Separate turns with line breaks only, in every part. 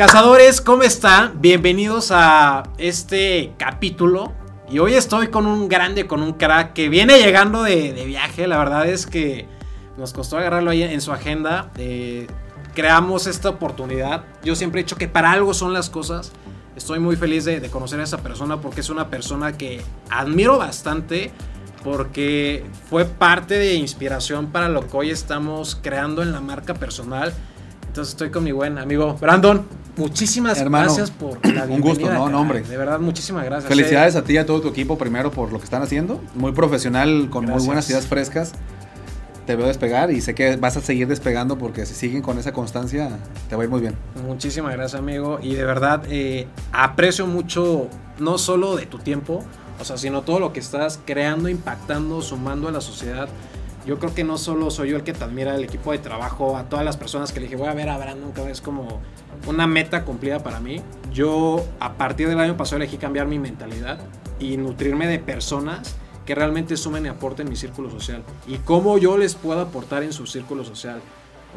Cazadores, ¿cómo están? Bienvenidos a este capítulo. Y hoy estoy con un grande, con un crack que viene llegando de, viaje. La verdad es que nos costó agarrarlo ahí en su agenda. Eh, creamos esta oportunidad. Yo siempre he dicho que para algo son las cosas. Estoy muy feliz de, de conocer a esa persona porque es una persona que admiro bastante porque fue parte de inspiración para lo que hoy estamos creando en la marca personal. Entonces estoy con mi buen amigo Brandon. Muchísimas gracias por la
bienvenida. Un gusto, no, no, hombre.
De verdad, muchísimas gracias.
Felicidades a ti y a todo tu equipo primero por lo que están haciendo. Muy profesional, con muy buenas ideas frescas. Te veo despegar y sé que vas a seguir despegando porque si siguen con esa constancia te va a ir muy bien.
Muchísimas gracias, amigo. Y de verdad eh, aprecio mucho no solo de tu tiempo, o sea, sino todo lo que estás creando, impactando, sumando a la sociedad. Yo creo que no solo soy yo el que te admira, el equipo de trabajo, a todas las personas que le dije, voy a ver a Brandon, que es como una meta cumplida para mí. Yo a partir del año pasado elegí cambiar mi mentalidad y nutrirme de personas que realmente sumen y aporten mi círculo social. Y cómo yo les puedo aportar en su círculo social.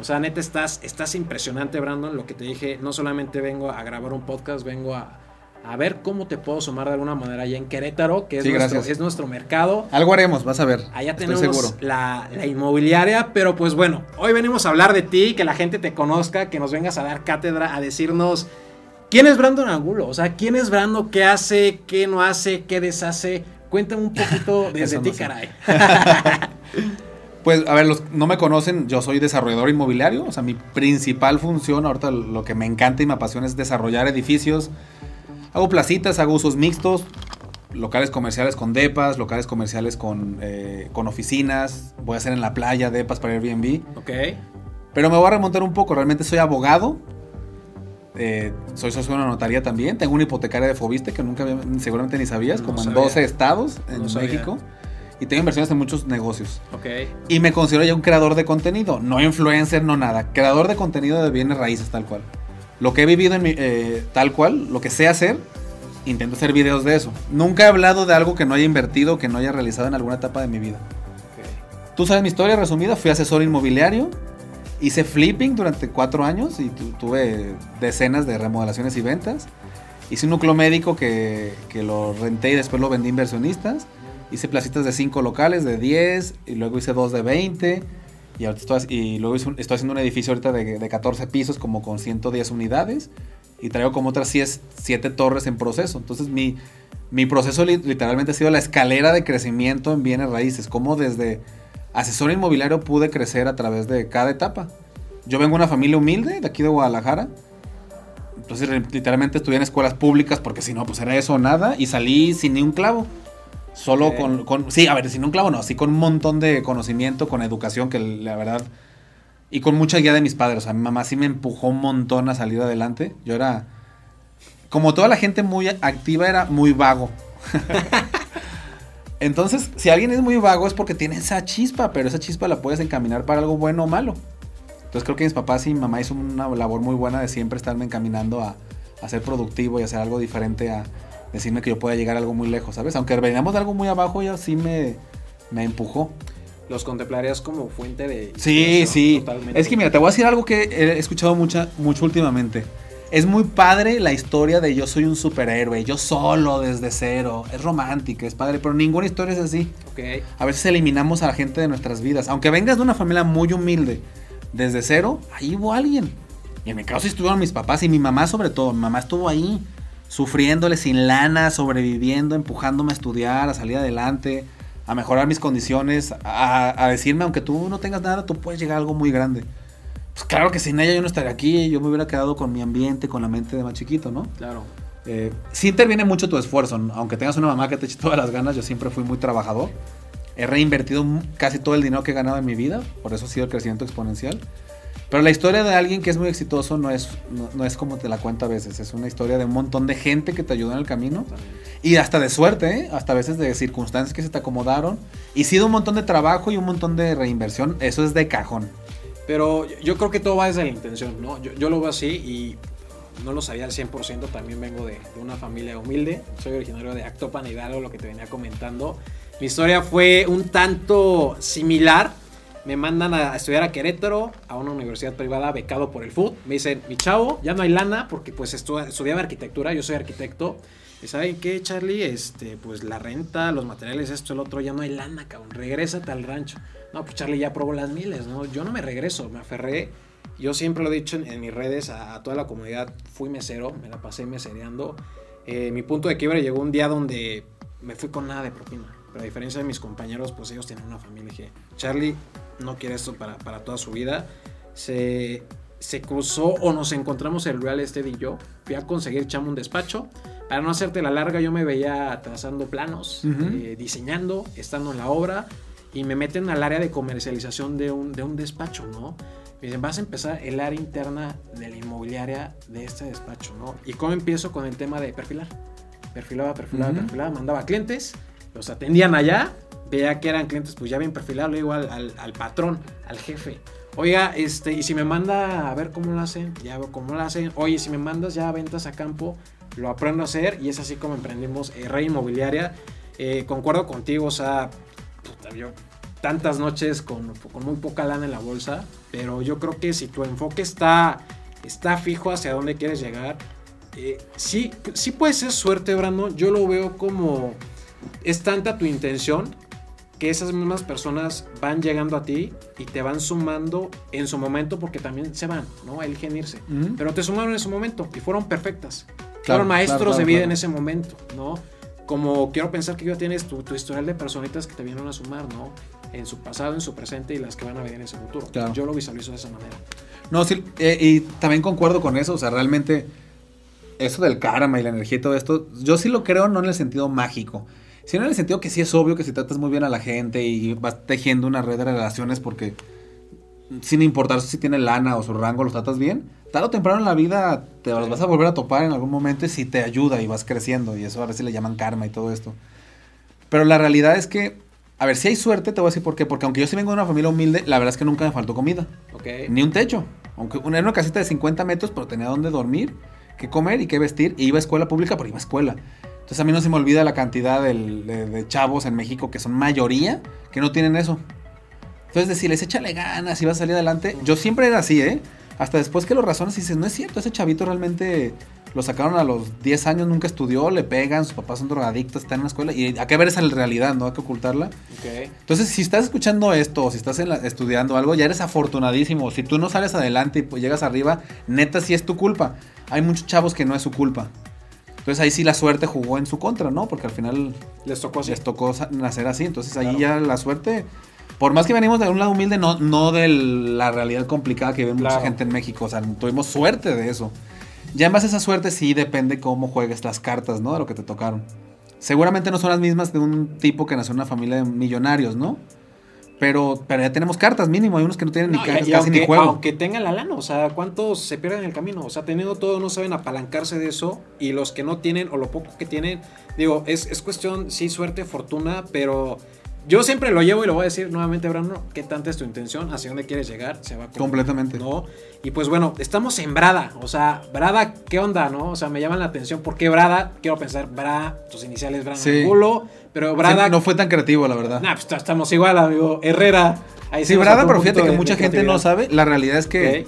O sea, neta, estás, estás impresionante, Brandon. Lo que te dije, no solamente vengo a grabar un podcast, vengo a, a ver cómo te puedo sumar de alguna manera allá en Querétaro, que es, nuestro, es nuestro, mercado.
Algo haremos, vas a ver.
Allá tenemos la, la, inmobiliaria, pero pues bueno, hoy venimos a hablar de ti, que la gente te conozca, que nos vengas a dar cátedra, a decirnos quién es Brandon Angulo, o sea, quién es Brandon, qué hace, qué no hace, qué deshace. Cuéntame un poquito desde ti, caray.
Pues, a ver, los no me conocen, yo soy desarrollador inmobiliario, o sea, mi principal función, ahorita lo que me encanta y me apasiona es desarrollar edificios, Hago placitas, hago usos mixtos, locales comerciales con depas, locales comerciales con, eh, con oficinas, voy a hacer en la playa depas para Airbnb.
Ok.
Pero me voy a remontar un poco, realmente soy abogado, eh, soy socio de una notaría también, tengo una hipotecaria de Fobiste que nunca seguramente ni sabías, como en 12 estados en México. Y tengo inversiones en muchos negocios.
Ok.
Y me considero ya un creador de contenido, no influencer, no nada. Creador de contenido de bienes raíces, tal cual. Lo que he vivido en mi, eh, tal cual, lo que sé hacer, intento hacer videos de eso. Nunca he hablado de algo que no haya invertido, que no haya realizado en alguna etapa de mi vida. Tú sabes mi historia resumida, fui asesor inmobiliario, hice flipping durante cuatro años y tuve decenas de remodelaciones y ventas. Hice un núcleo médico que, que lo renté y después lo vendí a inversionistas. Hice placitas de 5 locales, de 10, y luego hice dos de 20 y, y luego estoy haciendo un edificio ahorita de, de, 14 pisos como con 110 unidades y traigo como otras 7 torres en proceso. Entonces mi, mi proceso literalmente ha sido la escalera de crecimiento en bienes raíces, como desde asesor inmobiliario pude crecer a través de cada etapa. Yo vengo de una familia humilde de aquí de Guadalajara. Entonces literalmente estudié en escuelas públicas porque si no, pues era eso o nada. Y salí sin ni un clavo. Solo con, Sí, a ver, sin un clavo no, sí con un montón de conocimiento, con educación, que la verdad. Y con mucha guía de mis padres. O sea, mi mamá sí me empujó un montón a salir adelante. Yo era. Como toda la gente muy activa, era muy vago. Entonces, si alguien es muy vago es porque tiene esa chispa, pero esa chispa la puedes encaminar para algo bueno o malo. Entonces creo que mis papás y mi mamá hizo una labor muy buena de siempre estarme encaminando a, a ser productivo y hacer algo diferente a, decirme que yo pueda llegar a algo muy lejos, ¿sabes? Aunque veníamos de algo muy abajo, ya sí me, me empujó.
Los contemplarías como fuente de...
Sí, sí. Totalmente. Es que mira, te voy a decir algo que he escuchado mucha, mucho últimamente. Es muy padre la historia de yo soy un superhéroe, yo solo desde cero. Es romántica, es padre, pero ninguna historia es así.
Okay.
A veces eliminamos a la gente de nuestras vidas. Aunque vengas de una familia muy humilde, desde cero, ahí hubo alguien. Y en mi caso estuvieron mis papás y mi mamá sobre todo. Mi mamá estuvo ahí sufriéndole sin lana, sobreviviendo, empujándome a estudiar, a salir adelante, a mejorar mis condiciones, a, decirme, aunque tú no tengas nada, tú puedes llegar a algo muy grande. Pues claro que sin ella yo no estaría aquí, yo me hubiera quedado con mi ambiente, con la mente de más chiquito, ¿no?
Claro.
Eh, sí interviene mucho tu esfuerzo, aunque tengas una mamá que te eche todas las ganas, yo siempre fui muy trabajador. He reinvertido casi todo el dinero que he ganado en mi vida, por eso ha sido el crecimiento exponencial. Pero la historia de alguien que es muy exitoso no es, no, es como te la cuenta a veces, es una historia de un montón de gente que te ayudó en el camino y hasta de suerte, ¿eh? hasta a veces de circunstancias que se te acomodaron y sí de un montón de trabajo y un montón de reinversión, eso es de cajón.
Pero yo creo que todo va desde la intención, ¿no? Yo, yo lo veo así y no lo sabía al 100%, también vengo de, de, una familia humilde, soy originario de Actopan Hidalgo, lo que te venía comentando. Mi historia fue un tanto similar, me mandan a estudiar a Querétaro, a una universidad privada becado por el FUD. Me dicen, mi chavo, ya no hay lana porque pues estudiaba arquitectura, yo soy arquitecto. Y saben qué, Charlie, este, pues la renta, los materiales, esto, el otro, ya no hay lana, cabrón. Regrésate al rancho. No, pues Charlie ya probó las miles, ¿no? Yo no me regreso, me aferré. Yo siempre lo he dicho en, mis redes a, toda la comunidad, fui mesero, me la pasé mesereando. Eh, mi punto de quiebre llegó un día donde me fui con nada de propina. Pero a diferencia de mis compañeros, pues ellos tienen una familia. dije, Charlie no quiere esto para, para toda su vida. Se, se cruzó o nos encontramos el real estate y yo. Fui a conseguir chamo un despacho. Para no hacerte la larga, yo me veía trazando planos, eh, diseñando, estando en la obra y me meten al área de comercialización de un, de un despacho, ¿no? Me dicen, vas a empezar el área interna de la inmobiliaria de este despacho, ¿no? ¿Y cómo empiezo con el tema de perfilar? Perfilaba, perfilaba, perfilaba, mandaba clientes, los atendían allá, veía que eran clientes, pues ya bien perfilados, le al, patrón, al jefe, Oiga, este, y si me manda a ver cómo lo hacen, ya veo cómo lo hacen. Oye, si me mandas ya ventas a campo, lo aprendo a hacer y es así como emprendimos eh, Rey Inmobiliaria. Eh, concuerdo contigo, o sea, yo tantas noches con, muy poca lana en la bolsa, pero yo creo que si tu enfoque está, está fijo hacia dónde quieres llegar, eh, sí, sí puede ser suerte, Brandon. Yo lo veo como es tanta tu intención que esas mismas personas van llegando a ti y te van sumando en su momento porque también se van, ¿no? Eligen irse. Pero te sumaron en su momento y fueron perfectas. fueron maestros de vida en ese momento, ¿no? Como quiero pensar que ya tienes tu, historial de personitas que te vienen a sumar, ¿no? En su pasado, en su presente y las que van a venir en ese futuro. Yo lo visualizo de esa manera.
No, sí, eh, y también concuerdo con eso, o sea, realmente eso del karma y la energía y todo esto, yo sí lo creo no en el sentido mágico, sino en el sentido que sí es obvio que si tratas muy bien a la gente y vas tejiendo una red de relaciones porque sin importar si tiene lana o su rango, los tratas bien, tarde o temprano en la vida te los vas a volver a topar en algún momento si te ayuda y vas creciendo. Y eso a veces le llaman karma y todo esto. Pero la realidad es que, a ver, si hay suerte, te voy a decir por qué. Porque aunque yo sí vengo de una familia humilde, la verdad es que nunca me faltó comida. Ni un techo. Aunque una, era una casita de 50 metros, pero tenía donde dormir, qué comer y qué vestir. Y iba a escuela pública, pero iba a escuela. Entonces a mí no se me olvida la cantidad de, chavos en México que son mayoría que no tienen eso. Entonces decirles, échale ganas y vas a salir adelante. Yo siempre era así, ¿eh? Hasta después que lo razones y dices, no es cierto, ese chavito realmente lo sacaron a los 10 años, nunca estudió, le pegan, sus papás son drogadictos, están en la escuela. Y hay que ver esa realidad, ¿no? Hay que ocultarla. Entonces, si estás escuchando esto, o si estás estudiando algo, ya eres afortunadísimo. Si tú no sales adelante y pues llegas arriba, neta sí es tu culpa. Hay muchos chavos que no es su culpa. Entonces ahí sí la suerte jugó en su contra, ¿no? Porque al final
les tocó,
les tocó nacer así. Entonces ahí ya la suerte, por más que venimos de un lado humilde, no, no de la realidad complicada que ve mucha gente en México. O sea, tuvimos suerte de eso. Ya en base a esa suerte sí depende cómo juegues las cartas, ¿no? De lo que te tocaron. Seguramente no son las mismas de un tipo que nació en una familia de millonarios, ¿no? Pero, pero ya tenemos cartas mínimo, hay unos que no tienen ni cartas, casi ni juego.
Aunque tengan la lana, o sea, ¿cuántos se pierden en el camino? O sea, teniendo todo, no saben apalancarse de eso. Y los que no tienen, o lo poco que tienen, digo, es, es cuestión, sí, suerte, fortuna, pero yo siempre lo llevo y lo voy a decir nuevamente, Brano, qué tanta es tu intención, hacia dónde quieres llegar, se va
completamente.
¿no? Y pues bueno, estamos en Brada, o sea, Brada, ¿qué onda, no? O sea, me llaman la atención, ¿por qué Brada? Quiero pensar, Bra, tus iniciales Brano sí. culo, pero Brada...
no fue tan creativo, la verdad.
Nah, pues estamos igual, amigo, Herrera.
Ahí sí, Brada, pero fíjate que mucha gente no sabe, la realidad es que...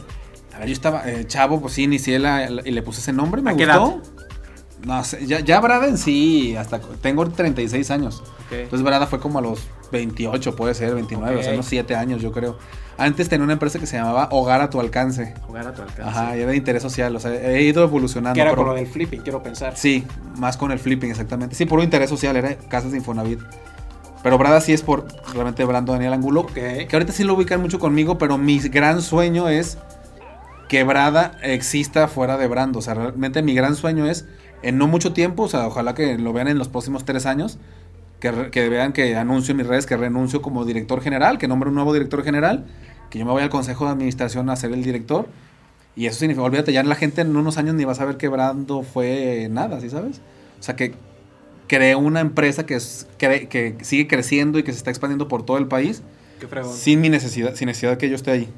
A ver, yo estaba, eh, chavo, pues sí, inicié la, y le puse ese nombre, me gustó. No sé, ya, ya Brada en sí, hasta tengo 36 años. Entonces Brada fue como a los 28, puede ser, 29, o sea, unos 7 años yo creo. Antes tenía una empresa que se llamaba Hogar a tu alcance.
Hogar a tu alcance.
Ajá, y era de interés social, o sea, he ido evolucionando. Que
era con lo del flipping, quiero pensar.
Sí, más con el flipping, exactamente. Sí, por un interés social, era casas de Infonavit. Pero Brada sí es por realmente Brando Daniel Angulo. Que ahorita sí lo ubican mucho conmigo, pero mi gran sueño es que Brada exista fuera de Brando. O sea, realmente mi gran sueño es, en no mucho tiempo, o sea, ojalá que lo vean en los próximos tres años, que, vean que anuncio en mis redes que renuncio como director general, que nombre un nuevo director general, que yo me voy al consejo de administración a ser el director. Y eso significa, olvídate, ya la gente en unos años ni va a saber que Brando fue nada, ¿sí sabes? O sea, que creé una empresa que, es, que, sigue creciendo y que se está expandiendo por todo el país. sin mi necesidad, sin necesidad de que yo esté ahí.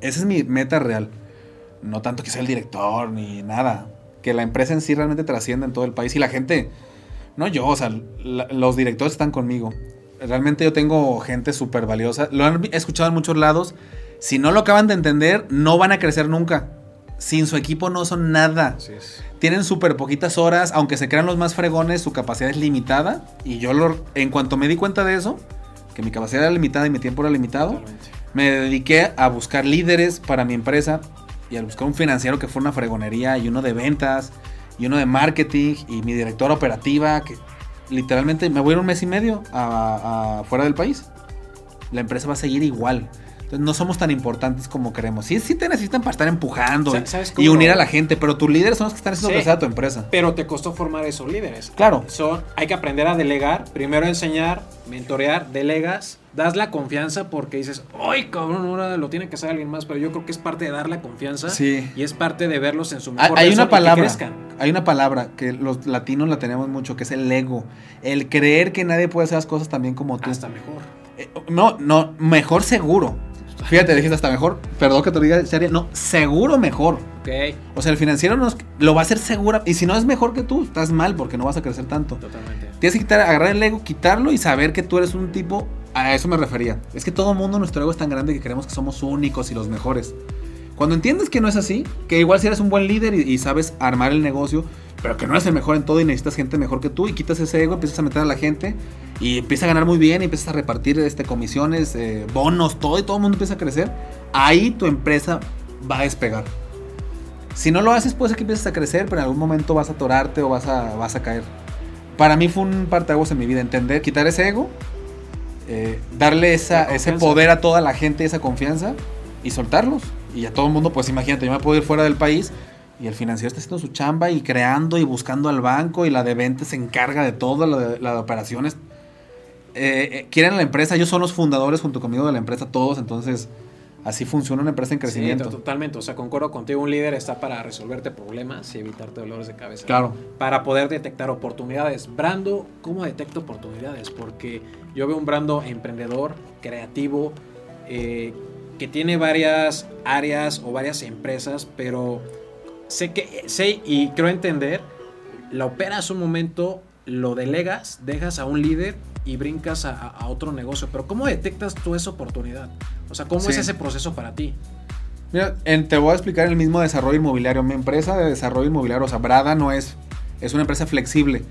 Esa es mi meta real. No tanto que sea el director ni nada. Que la empresa en sí realmente trascienda en todo el país y la gente no yo, o sea, los directores están conmigo. Realmente yo tengo gente súper valiosa. Lo han escuchado en muchos lados. Si no lo acaban de entender, no van a crecer nunca. Sin su equipo no son nada.
Así es.
Tienen súper poquitas horas, aunque se crean los más fregones, su capacidad es limitada. Y yo lo, en cuanto me di cuenta de eso, que mi capacidad era limitada y mi tiempo era limitado,
Totalmente.
me dediqué a buscar líderes para mi empresa y a buscar un financiero que fuera una fregonería y uno de ventas y uno de marketing y mi directora operativa que literalmente me voy a ir un mes y medio a, a fuera del país. La empresa va a seguir igual. Entonces no somos tan importantes como creemos. Sí, sí te necesitan para estar empujando y-
¿sabes
y unir a la gente, pero tus líderes son los que están haciendo
Sí.
crecer a tu empresa.
Pero te costó formar esos líderes.
Claro.
Son, hay que aprender a delegar. Primero enseñar, mentorear, delegas. Das la confianza porque dices, ¡ay, cabrón! Ahora lo tiene que hacer alguien más. Pero yo creo que es parte de dar la confianza.
Sí.
Y es parte de verlos en su
Hay,
mejor
hay una
y que
palabra,
crezcan.
Hay una palabra que los latinos la tenemos mucho, que es el ego. El creer que nadie puede hacer las cosas también como tú.
Hasta mejor.
Eh, no, no, mejor seguro. Fíjate, dijiste hasta mejor. Perdón que te lo diga en serio. No, seguro mejor.
Ok.
O sea, el financiero nos, lo va a hacer segura. Y si no es mejor que tú, estás mal porque no vas a crecer tanto.
Totalmente.
Tienes que quitar, agarrar el ego, quitarlo y saber que tú eres un tipo. A eso me refería. Es que todo el mundo, nuestro ego es tan grande que creemos que somos únicos y los mejores. Cuando entiendes que no es así, que igual si eres un buen líder y, y sabes armar el negocio, pero que no eres el mejor en todo y necesitas gente mejor que tú y quitas ese ego, empiezas a meter a la gente y empiezas a ganar muy bien y empiezas a repartir este, comisiones, eh, bonos, todo y todo el mundo empieza a crecer, ahí tu empresa va a despegar. Si no lo haces, puede ser que empieces a crecer, pero en algún momento vas a atorarte o vas a, vas a caer. Para mí fue un parteaguas en mi vida, entender, quitar ese ego, eh, darle esa, ese poder a toda la gente, esa confianza y soltarlos. Y a todo el mundo, pues imagínate, yo me puedo ir fuera del país y el financiero está haciendo su chamba y creando y buscando al banco y la de ventas se encarga de todo, la de, la de operaciones. Eh, eh, quieren la empresa, ellos son los fundadores junto conmigo de la empresa, todos, entonces así funciona una empresa en crecimiento.
to- totalmente. O sea, concuerdo contigo. Un líder está para resolverte problemas y evitarte dolores de cabeza.
Claro.
Para poder detectar oportunidades. Brando, ¿cómo detecto oportunidades? Porque yo veo un Brando emprendedor, creativo, eh, que tiene varias áreas o varias empresas, pero sé que sé y creo entender, la operas un momento, lo delegas, dejas a un líder y brincas a, otro negocio. Pero ¿cómo detectas tú esa oportunidad? O sea, ¿cómo es ese proceso para ti?
Mira, en- te voy a explicar el mismo desarrollo inmobiliario. Mi empresa de desarrollo inmobiliario, o sea, Brada no es, es una empresa flexible.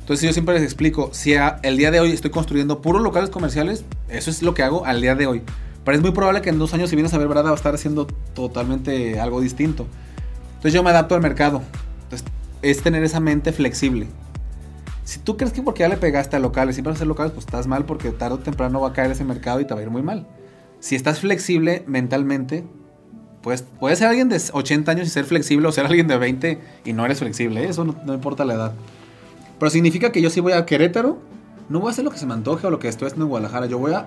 Entonces yo siempre les explico, si a- el día de hoy estoy construyendo puros locales comerciales, eso es lo que hago al día de hoy. Pero es muy probable que en dos años si vienes a ver Brada va a estar haciendo totalmente algo distinto. Entonces yo me adapto al mercado. Entonces es tener esa mente flexible. Si tú crees que porque ya le pegaste a locales, siempre vas a hacer locales, pues estás mal porque tarde o temprano va a caer ese mercado y te va a ir muy mal. Si estás flexible mentalmente, pues puedes ser alguien de 80 años y ser flexible o ser alguien de 20 y no eres flexible, ¿eh? eso no, no importa la edad. Pero significa que yo si voy a Querétaro, no voy a hacer lo que se me antoje o lo que estoy haciendo en Guadalajara, yo voy a,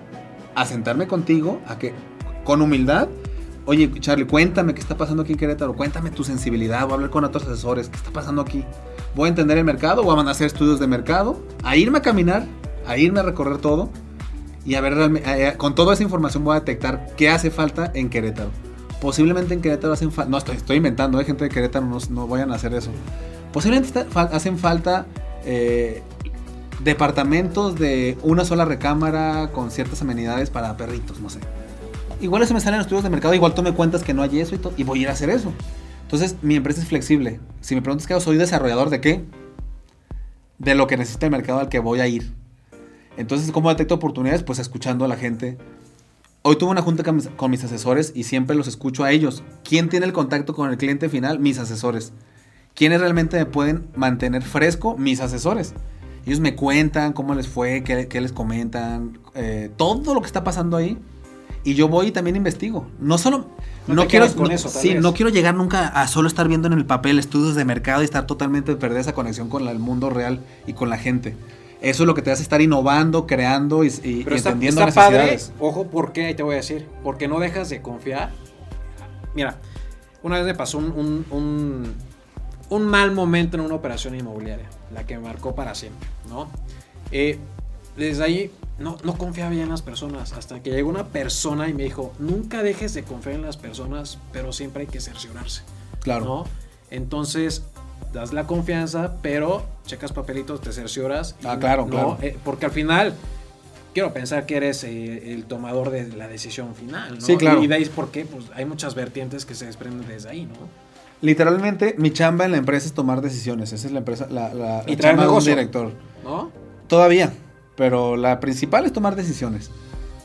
a sentarme contigo, a que con humildad, oye Charlie, cuéntame qué está pasando aquí en Querétaro, cuéntame tu sensibilidad, voy a hablar con otros asesores, qué está pasando aquí. Voy a entender el mercado, voy a hacer estudios de mercado, a irme a caminar, a irme a recorrer todo y a ver con toda esa información voy a detectar qué hace falta en Querétaro. Posiblemente en Querétaro hacen falta, no estoy, estoy inventando, hay gente de Querétaro, no, no vayan a hacer eso. Posiblemente hacen falta eh, departamentos de una sola recámara con ciertas amenidades para perritos, no sé. Igual eso me sale en los estudios de mercado, igual tú me cuentas que no hay eso y, y voy a ir a hacer eso. Entonces, mi empresa es flexible. Si me preguntas hago, soy desarrollador de qué? De lo que necesita el mercado al que voy a ir. Entonces, ¿cómo detecto oportunidades? Pues escuchando a la gente. Hoy tuve una junta con mis, con mis asesores y siempre los escucho a ellos. ¿Quién tiene el contacto con el cliente final? Mis asesores. ¿Quiénes realmente me pueden mantener fresco? Mis asesores. Ellos me cuentan cómo les fue, qué, qué les comentan, eh, todo lo que está pasando ahí. Y yo voy y también investigo. No solo...
No
quiero,
con
no-
eso, tal
sí,
vez.
no quiero llegar nunca a solo estar viendo en el papel estudios de mercado y estar totalmente perder esa conexión con el mundo real y con la gente. Eso es lo que te hace estar innovando, creando y, y-
Pero está,
entendiendo
está padre,
necesidades.
ojo, ¿por qué? Ahí te voy a decir. Porque no dejas de confiar. Mira, una vez me pasó un, un, un- un mal momento en una operación inmobiliaria, la que me marcó para siempre, ¿no? Eh, desde ahí no, no confiaba en las personas, hasta que llegó una persona y me dijo, nunca dejes de confiar en las personas, pero siempre hay que cerciorarse.
Claro.
¿no? Entonces, das la confianza, pero checas papelitos, te cercioras. y
Ah, claro,
no,
claro.
eh, porque al final, quiero pensar que eres eh, el tomador de la decisión final, ¿no?
Sí, claro.
Y veis por qué, pues hay muchas vertientes que se desprenden desde ahí, ¿no?
Literalmente, mi chamba en la empresa es tomar decisiones. Esa es la empresa, la, la,
Y
la
traer
chamba de un
negocio.
director.
¿No?
Todavía. Pero la principal es tomar decisiones.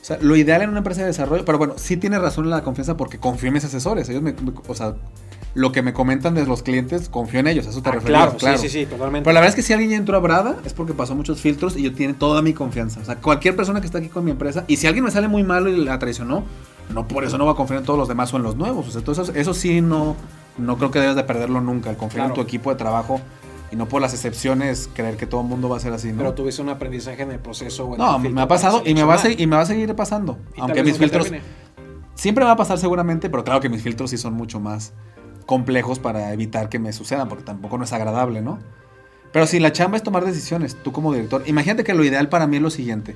O sea, lo ideal en una empresa de desarrollo, pero bueno, sí tiene razón la confianza porque confío en mis asesores. Ellos me, me- o sea, lo que me comentan de los clientes, confío en ellos. A eso te
Ah,
referías,
claro, sí, sí, sí, totalmente.
Pero la verdad es que si alguien ya entró a Brada es porque pasó muchos filtros y yo tiene toda mi confianza. O sea, cualquier persona que está aquí con mi empresa, y si alguien me sale muy malo y la traicionó, no por eso no va a confiar en todos los demás o en los nuevos. O sea, entonces eso sí no, no creo que debes de perderlo nunca, el confiar en tu equipo de trabajo y no por las excepciones creer que todo el mundo va a ser así, ¿no?
Pero tuviste un aprendizaje en el proceso. o en
no, me ha pasado y me, va a y me va a seguir pasando. Aunque mis filtros...
termine.
Siempre me va a pasar seguramente, pero claro que mis filtros sí son mucho más complejos para evitar que me sucedan, porque tampoco no es agradable, ¿no? Pero si la chamba es tomar decisiones, tú como director, imagínate que lo ideal para mí es lo siguiente.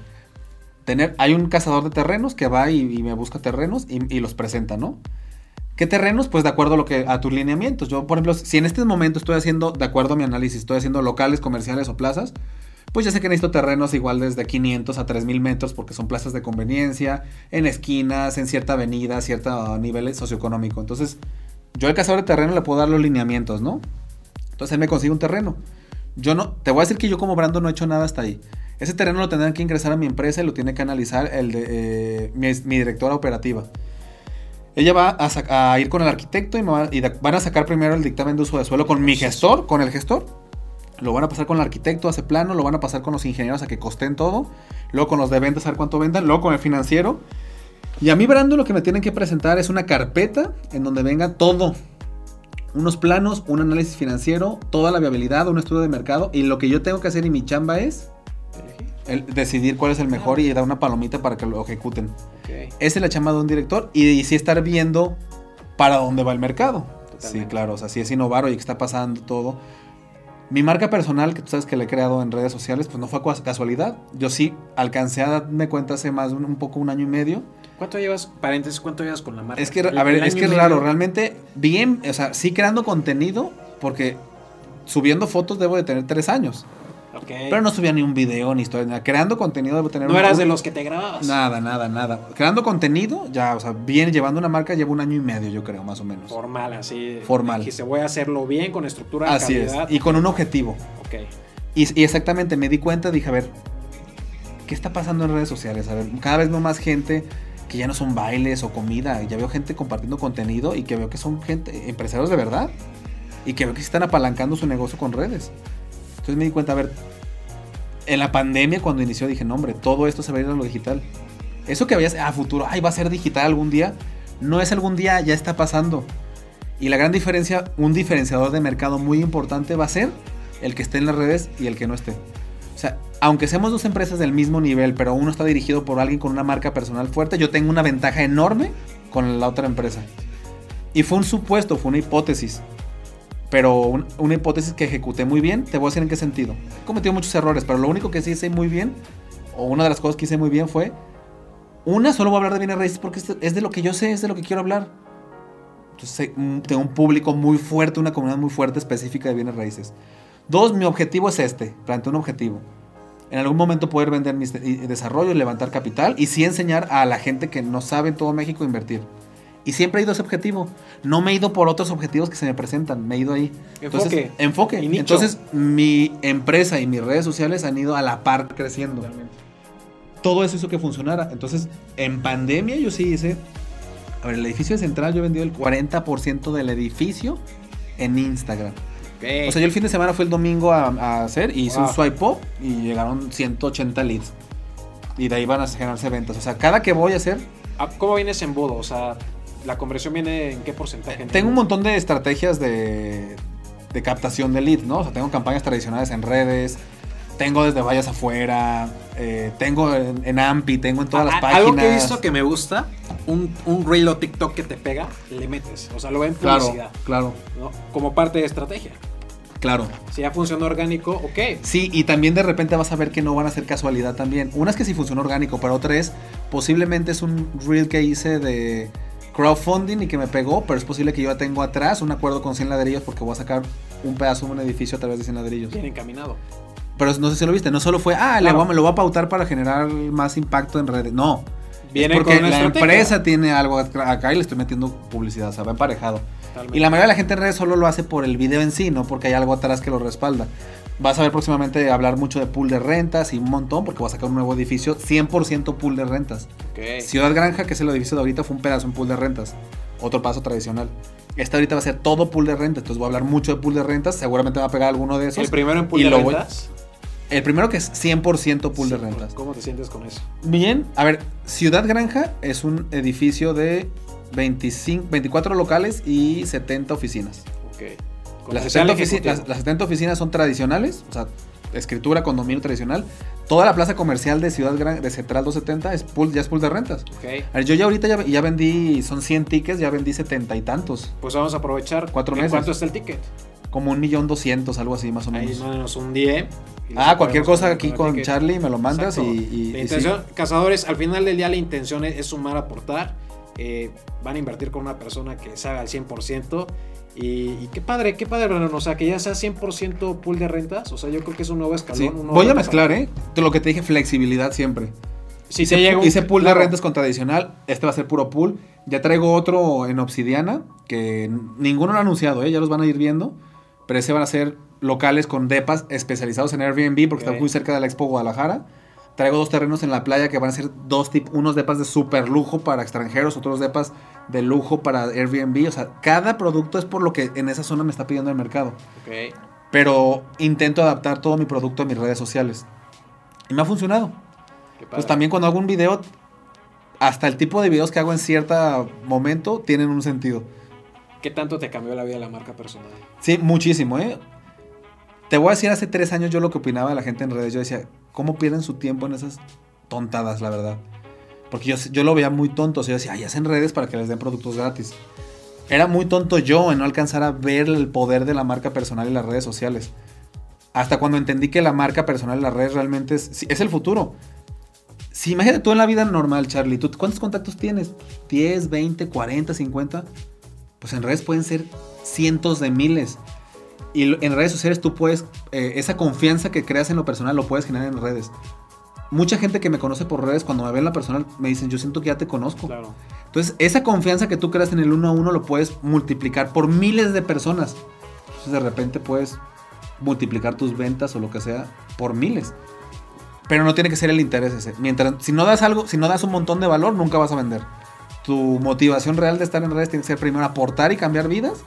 Tener, hay un cazador de terrenos que va y, y me busca terrenos y, y los presenta, ¿no? ¿Qué terrenos? Pues de acuerdo a, lo que, a tus lineamientos. Yo, por ejemplo, si en este momento estoy haciendo, de acuerdo a mi análisis, estoy haciendo locales, comerciales o plazas, pues ya sé que necesito terrenos igual desde 500 a 3000 metros porque son plazas de conveniencia, en esquinas, en cierta avenida, cierto nivel socioeconómico. Entonces, yo al cazador de terreno le puedo dar los lineamientos, ¿no? Entonces él me consigue un terreno. Yo no, te voy a decir que yo como Brando no he hecho nada hasta ahí. Ese terreno lo tendrán que ingresar a mi empresa y lo tiene que analizar el eh, mi, mi directora operativa. Ella va a, ir con el arquitecto y, me va- y van a sacar primero el dictamen de uso de suelo con mi gestor, con el gestor. Lo van a pasar con el arquitecto, hace plano, lo van a pasar con los ingenieros a que costen todo. Luego con los de ventas a ver cuánto vendan. Luego con el financiero. Y a mí, Brando, lo que me tienen que presentar es una carpeta en donde venga todo. Unos planos, un análisis financiero, toda la viabilidad, un estudio de mercado. Y lo que yo tengo que hacer y mi chamba es el decidir cuál es el mejor y dar una palomita para que lo ejecuten.
Ok.
Esa es la chamba de un director y, y sí estar viendo para dónde va el mercado. Sí,
Totalmente.
claro, o sea, si es innovar y que está pasando todo. Mi marca personal, que tú sabes que la he creado en redes sociales, pues no fue casualidad. Yo sí alcancé a darme cuenta hace más de un, un poco un año y medio.
¿Cuánto llevas, paréntesis, cuánto llevas con la marca?
Es que, a ver, es que es raro, realmente bien, o sea, sí creando contenido, porque subiendo fotos debo de tener tres años. Pero no subía ni un video ni historia, nada. Creando contenido debo tener
No
un-
eras de los que te grababas.
Nada, nada, nada. Creando contenido, ya, o sea, bien llevando una marca, llevo un año y medio, yo creo, más o menos.
Formal, así.
Formal.
Dijiste, voy a hacerlo bien, con estructura,
Así es.
calidad.
Y con un objetivo.
Ok.
Y, y exactamente, me di cuenta, dije, a ver, ¿qué está pasando en redes sociales? A ver, cada vez veo más gente que ya no son bailes o comida, ya veo gente compartiendo contenido y que veo que son gente, empresarios de verdad, y que veo que se están apalancando su negocio con redes. Entonces me di cuenta, a ver, en la pandemia cuando inició dije, no hombre, todo esto se va a ir a lo digital. Eso que habías a futuro, ay, va a ser digital algún día, no es algún día, ya está pasando. Y la gran diferencia, un diferenciador de mercado muy importante va a ser el que esté en las redes y el que no esté. O sea, aunque seamos dos empresas del mismo nivel, pero uno está dirigido por alguien con una marca personal fuerte, yo tengo una ventaja enorme con la otra empresa. Y fue un supuesto, fue una hipótesis. Pero un- una hipótesis que ejecuté muy bien, te voy a decir en qué sentido. He cometido muchos errores, pero lo único que sí hice muy bien, o una de las cosas que hice muy bien fue, una, solo voy a hablar de bienes raíces porque es de- lo que yo sé, es de lo que quiero hablar. Entonces mm, tengo un público muy fuerte, una comunidad muy fuerte específica de bienes raíces. Dos, mi objetivo es este, planteé un objetivo. En algún momento poder vender mis de- y- desarrollo, levantar capital y sí enseñar a la gente que no sabe en todo México invertir. Y siempre he ido a ese objetivo. No me he ido por otros objetivos que se me presentan, me he ido ahí. Entonces,
Enfoque.
enfoque.
Y nicho.
Entonces, mi empresa y mis redes sociales han ido a la par creciendo
Totalmente.
todo eso hizo que funcionara. Entonces, en pandemia yo sí hice. A ver, el edificio central yo he vendido el 40% del edificio en Instagram.
Ok.
O sea, yo el fin de semana fue el domingo a, a hacer y hice
Wow.
un swipe up y llegaron 180 leads. Y de ahí van a generarse ventas. O sea, cada que voy a hacer,
Ah, ¿Cómo vienes en bodo? O sea, ¿la conversión viene en qué porcentaje?
tengo un montón de estrategias de, de captación de leads, ¿no? O sea, tengo campañas tradicionales en redes, tengo desde vallas afuera, eh, tengo en, en Ampi, tengo en todas las páginas.
Algo que he visto que me gusta, un, un reel o TikTok que te pega, le metes. O sea, lo ven
Claro,
publicidad.
claro,
¿no? Como parte de estrategia.
claro.
Si ya funciona orgánico, ok.
Sí, y también de repente vas a ver que no van a ser casualidad también. Una es que sí funciona orgánico, pero otra es, posiblemente es un reel que hice de crowdfunding y que me pegó, pero es posible que yo ya tengo atrás un acuerdo con 100 ladrillos porque voy a sacar un pedazo de un edificio a través de 100 ladrillos.
Bien encaminado.
pero no sé si lo viste, no solo fue, ah, le
Claro.
voy a- me lo voy a pautar para generar más impacto en redes. No.
Viene
porque
con
la empresa tiene algo acá y le estoy metiendo publicidad, o sea, va emparejado.
Totalmente.
Y la mayoría de la gente en redes solo lo hace por el video en sí, no porque hay algo atrás que lo respalda. Vas a ver próximamente hablar mucho de pool de rentas y un montón, porque voy a sacar un nuevo edificio 100% pool de rentas. Ciudad Granja, que es el edificio de ahorita, fue un pedazo, un pool de rentas. Otro paso tradicional. Este ahorita va a ser todo pool de rentas, entonces voy a hablar mucho de pool de rentas, seguramente va a pegar alguno de esos.
El primero en pool de rentas.
El primero que es 100% pool de rentas.
¿Cómo te sientes con eso?
Bien, a ver, Ciudad Granja es un edificio de 25, 24 locales y 70 oficinas.
Ok.
Las
social
70, ofici-
ejecutivo.
las- las 70 oficinas son tradicionales, o sea, escritura, condominio tradicional. Toda la plaza comercial de Ciudad Granja, de Central 270, es pool, ya es pool de rentas.
Ok.
A ver, yo ya ahorita ya, ya vendí, son 100 tickets, ya vendí 70 y tantos.
Pues vamos a aprovechar.
Cuatro
¿En
meses.
¿Cuánto está el ticket?
Como un millón doscientos, algo así más o
Ahí
menos.
un DM. y lo
Ah, cualquier cosa aquí con
ticket.
Charlie me lo mandas y,
Exacto.
y-
La
y
intención, cazadores, al final del día la intención es, es sumar, aportar. eh, van a invertir con una persona que haga al 100%. Y, y qué padre, qué padre, Brandon. O sea, que ya sea 100% pool de rentas. O sea, yo creo que es un nuevo escalón.
sí.
un nuevo
Voy a mezclar, ¿eh? Lo que te dije, flexibilidad siempre.
Si te llega un-
hice pool
claro.
de rentas con tradicional. Este va a ser puro pool. Ya traigo otro en obsidiana. Que ninguno lo ha anunciado, ¿eh? Ya los van a ir viendo. Pero ese van a ser locales con depas especializados en Airbnb porque
Ok.
está muy cerca de la Expo Guadalajara. Traigo dos terrenos en la playa que van a ser dos tip, unos depas de super lujo para extranjeros, otros depas de lujo para Airbnb. O sea, cada producto es por lo que en esa zona me está pidiendo el mercado.
Ok.
Pero intento adaptar todo mi producto a mis redes sociales. Y me ha funcionado. Pues también cuando hago un video, hasta el tipo de videos que hago en cierto momento tienen un sentido.
¿Qué tanto te cambió la vida la marca personal?
Sí, muchísimo, ¿eh? Te voy a decir, hace tres años yo lo que opinaba de la gente en redes. Yo decía, ¿cómo pierden su tiempo en esas tontadas, la verdad? Porque yo, yo lo veía muy tonto. Yo decía, ay, hacen redes para que les den productos gratis. Era muy tonto yo en no alcanzar a ver el poder de la marca personal y las redes sociales. Hasta cuando entendí que la marca personal y las redes realmente es, es el futuro. Si imagínate tú en la vida normal, Charlie, ¿tú cuántos contactos tienes? ¿10, 20, 40, 50? Pues en redes pueden ser cientos de miles. Y en redes sociales tú puedes, eh, esa confianza que creas en lo personal lo puedes generar en redes. Mucha gente que me conoce por redes, cuando me ven en la personal, me dicen, yo siento que ya te conozco.
Claro.
Entonces, esa confianza que tú creas en el uno a uno lo puedes multiplicar por miles de personas. Entonces, de repente puedes multiplicar tus ventas o lo que sea por miles. Pero no tiene que ser el interés ese. Mientras, si no das algo, si no das un montón de valor, nunca vas a vender. Tu motivación real de estar en redes tiene que ser primero aportar y cambiar vidas.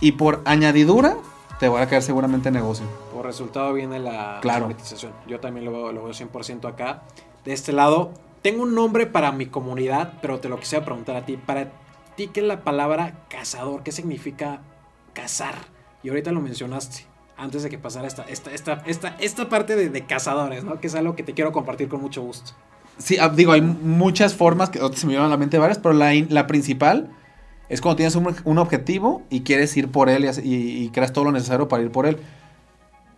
Y por añadidura, te va a caer seguramente negocio.
Por resultado viene la
Claro.
monetización. Yo también lo veo, lo veo 100% acá. De este lado, tengo un nombre para mi comunidad, pero te lo quisiera preguntar a ti. Para ti, ¿qué es la palabra cazador? ¿Qué significa cazar? Y ahorita lo mencionaste. Antes de que pasara esta, esta, esta, esta, esta parte de, de cazadores, ¿no? Que es algo que te quiero compartir con mucho gusto.
Sí, ah, digo, hay muchas formas que se me vienen a la mente varias, pero la, la principal es cuando tienes un, un objetivo y quieres ir por él y, creas todo lo necesario para ir por él.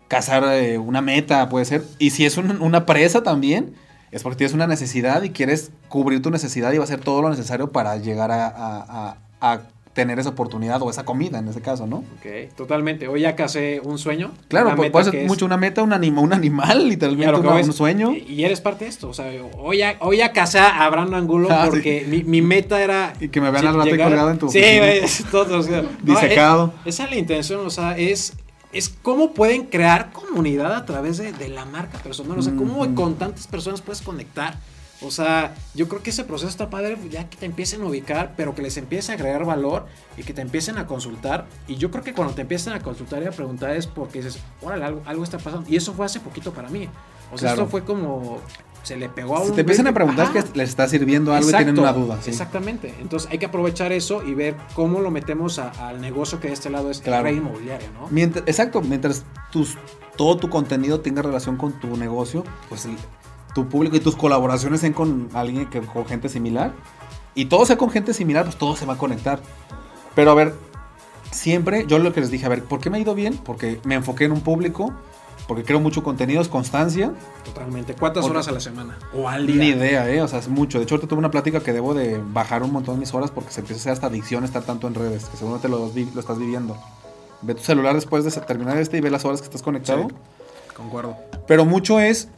Cazar eh, una meta puede ser. Y si es un- una presa también, es porque tienes una necesidad y quieres cubrir tu necesidad y va a hacer todo lo necesario para llegar a tener esa oportunidad o esa comida en ese caso, ¿no?
Ok, totalmente. Hoy ya casé un sueño.
Claro,
una
pu-
meta
puede ser
es-
mucho una meta, un, anima, un animal, literalmente una- un sueño.
Y eres parte de esto. O sea, hoy ya, hoy ya casé a Brandon Angulo
Ah, sí.
porque mi, mi meta era.
Y que me vean al rato
llegar-
colgado en tu
Sí, es todo, o sea, no,
Disecado.
es- esa es la intención, o sea, es. Es cómo pueden crear comunidad a través de, de la marca personal. O sea, cómo con tantas personas puedes conectar. O sea, yo creo que ese proceso está padre, pues, ya que te empiecen a ubicar, pero que les empiece a agregar valor y que te empiecen a consultar. Y yo creo que cuando te empiecen a consultar y a preguntar es porque dices, órale, algo, algo está pasando. Y eso fue hace poquito para mí. O sea,
Claro.
esto fue como. Se le pegó a
Si
un
te empiezan a preguntar
Ajá.
que les está sirviendo algo y
Exacto,
tienen una duda. sí.
Exactamente. Entonces hay que aprovechar eso y ver cómo lo metemos a- al negocio que de este lado es
Claro.
el rey inmobiliario, ¿no?
Mientras, exacto, mientras tus, todo tu contenido tenga relación con tu negocio, pues el- tu público y tus colaboraciones sean con alguien que con gente similar y todo sea con gente similar, pues todo se va a conectar. Pero a ver, siempre yo lo que les dije, a ver, ¿por qué me ha ido bien? Porque me enfoqué en un público, porque creo mucho contenido, es constancia.
Totalmente. ¿Cuántas
Porque-
horas a la semana? O al día.
Ni idea, ¿eh? O sea, es mucho. De hecho, ahorita tuve una plática que debo de bajar un montón de mis horas porque se empieza a hacer hasta adicción estar tanto en redes, que seguro te lo, lo estás viviendo. Ve tu celular después de terminar este y ve las horas que estás conectado.
Sí. Concuerdo.
Pero mucho es,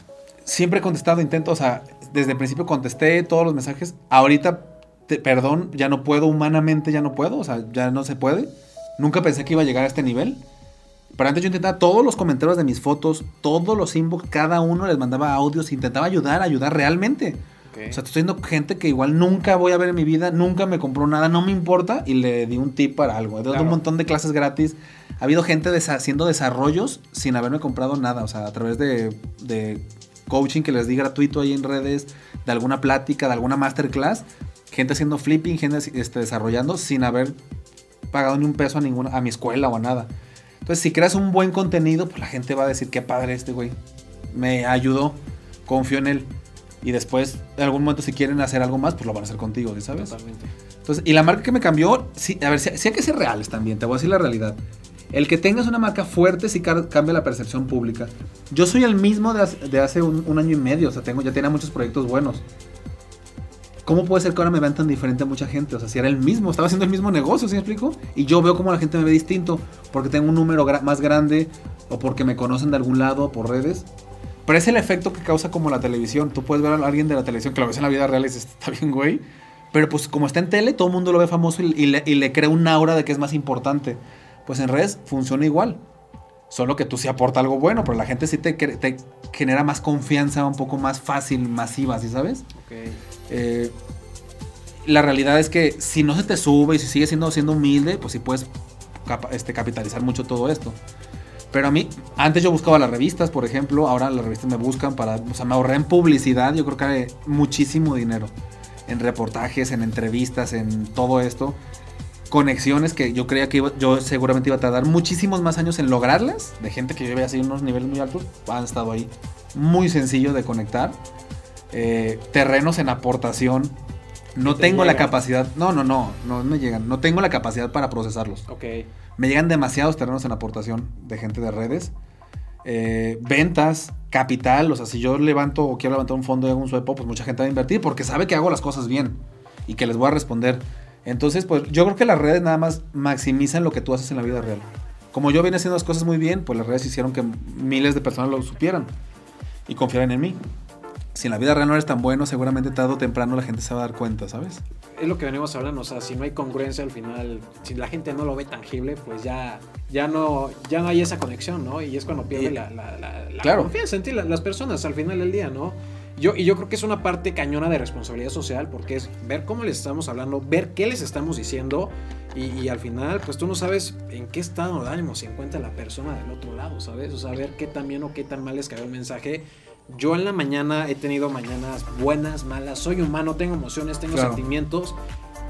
siempre he contestado, intento, o sea, desde el principio contesté todos los mensajes. Ahorita, te- perdón, ya no puedo, humanamente ya no puedo, o sea, ya no se puede. Nunca pensé que iba a llegar a este nivel. Pero antes yo intentaba todos los comentarios de mis fotos, todos los inbox, cada uno les mandaba audios, intentaba ayudar, ayudar realmente. O sea, estoy viendo gente que igual nunca voy a ver en mi vida, nunca me compró nada, no me importa y le di un tip para algo. He dado
Claro.
un montón de clases gratis. Ha habido gente desa- haciendo desarrollos sin haberme comprado nada. O sea, a través de, de coaching que les di gratuito ahí en redes, de alguna plática, de alguna masterclass. Gente haciendo flipping, gente este, desarrollando sin haber pagado ni un peso a ninguna, a mi escuela o a nada. Entonces, si creas un buen contenido, pues la gente va a decir, qué padre este güey. Me ayudó, confío en él. Y después, en algún momento, si quieren hacer algo más, pues lo van a hacer contigo, ¿sí ¿sabes?
Totalmente.
Entonces, y la marca que me cambió, sí, a ver, sí, sí hay que ser reales también, te voy a decir la realidad. El que tengas una marca fuerte sí cambia la percepción pública. Yo soy el mismo de hace, un, año y medio, o sea, tengo, ya tenía muchos proyectos buenos. ¿Cómo puede ser que ahora me vean tan diferente a mucha gente? O sea, si era el mismo, estaba haciendo el mismo negocio, ¿sí me explico? Y yo veo cómo la gente me ve distinto, porque tengo un número más grande, o porque me conocen de algún lado, por redes. Pero es el efecto que causa como la televisión. Tú puedes ver a alguien de la televisión que lo ves en la vida real y dices, está bien, güey. Pero pues como está en tele, todo el mundo lo ve famoso y, le, y le crea un aura de que es más importante. Pues en redes funciona igual. Solo que tú sí aporta algo bueno, pero la gente sí te, te genera más confianza, un poco más fácil, masiva, ¿sí sabes?
Ok.
Eh, la realidad es que si no se te sube y si sigues siendo, siendo humilde, pues sí puedes este, capitalizar mucho todo esto. Pero a mí, antes yo buscaba las revistas, por ejemplo, ahora las revistas me buscan para, o sea, me ahorré en publicidad, yo creo que muchísimo dinero. En reportajes, en entrevistas, en todo esto. Conexiones que yo creía que iba- yo seguramente iba a tardar muchísimos más años en lograrlas. De gente que yo veía así unos niveles muy altos, han estado ahí. Muy sencillo de conectar. Eh, terrenos en aportación. No
te
tengo la capacidad. No, no, no, no me llegan. No tengo la capacidad para procesarlos.
Ok.
Me llegan demasiados terrenos en aportación de gente de redes. Eh, ventas, capital. O sea, si yo levanto o quiero levantar un fondo y hago un swepo, pues mucha gente va a invertir porque sabe que hago las cosas bien y que les voy a responder. Entonces, pues yo creo que las redes nada más maximizan lo que tú haces en la vida real. Como yo vine haciendo las cosas muy bien, pues las redes hicieron que miles de personas lo supieran y confiaran en mí. Si en la vida real no eres tan bueno, seguramente tarde o temprano la gente se va a dar cuenta, ¿sabes?
Es lo que venimos hablando, o sea, si no hay congruencia al final, si la gente no lo ve tangible, pues ya, ya no, ya no hay esa conexión, ¿no? Y es cuando pierde
Y-
la, la- la- la
Claro.
confianza en ti, la- las personas al final del día, ¿no? Yo, y yo creo que es una parte cañona de responsabilidad social, porque es ver cómo les estamos hablando, ver qué les estamos diciendo, y, y al final, pues tú no sabes en qué estado de ánimo se encuentra la persona del otro lado, ¿sabes? O sea, ver qué tan bien o qué tan mal les cayó el mensaje. Yo en la mañana he tenido mañanas buenas, malas, soy humano, tengo emociones, tengo
Claro.
sentimientos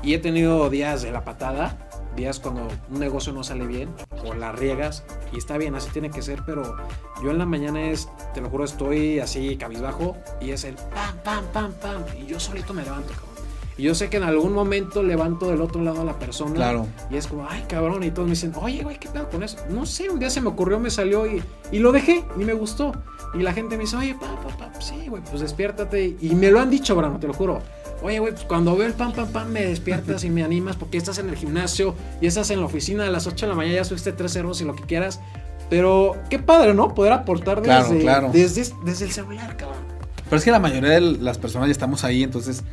y he tenido días de la patada, días cuando un negocio no sale bien o la riegas y está bien, así tiene que ser, pero yo en la mañana es, te lo juro, estoy así cabizbajo y es el pam, pam, pam, pam y yo solito me levanto, cabrón. Y yo sé que en algún momento levanto del otro lado a la persona
Claro.
y es como, ay, cabrón, y todos me dicen, oye, güey, ¿qué pedo con eso? No sé, un día se me ocurrió, me salió y, y lo dejé y me gustó. Y la gente me dice, oye, pa, pa, pa, sí, güey, pues despiértate. Y me lo han dicho, Brano, te lo juro. Oye, güey, pues cuando veo el pam, pam, pam, me despiertas y me animas porque estás en el gimnasio y estás en la oficina a las 8 de la mañana, ya subiste tres ceros y lo que quieras. Pero qué padre, ¿no? Poder aportar
Claro,
desde,
claro.
desde, desde el celular, cabrón.
Pero es que la mayoría de las personas ya estamos ahí, entonces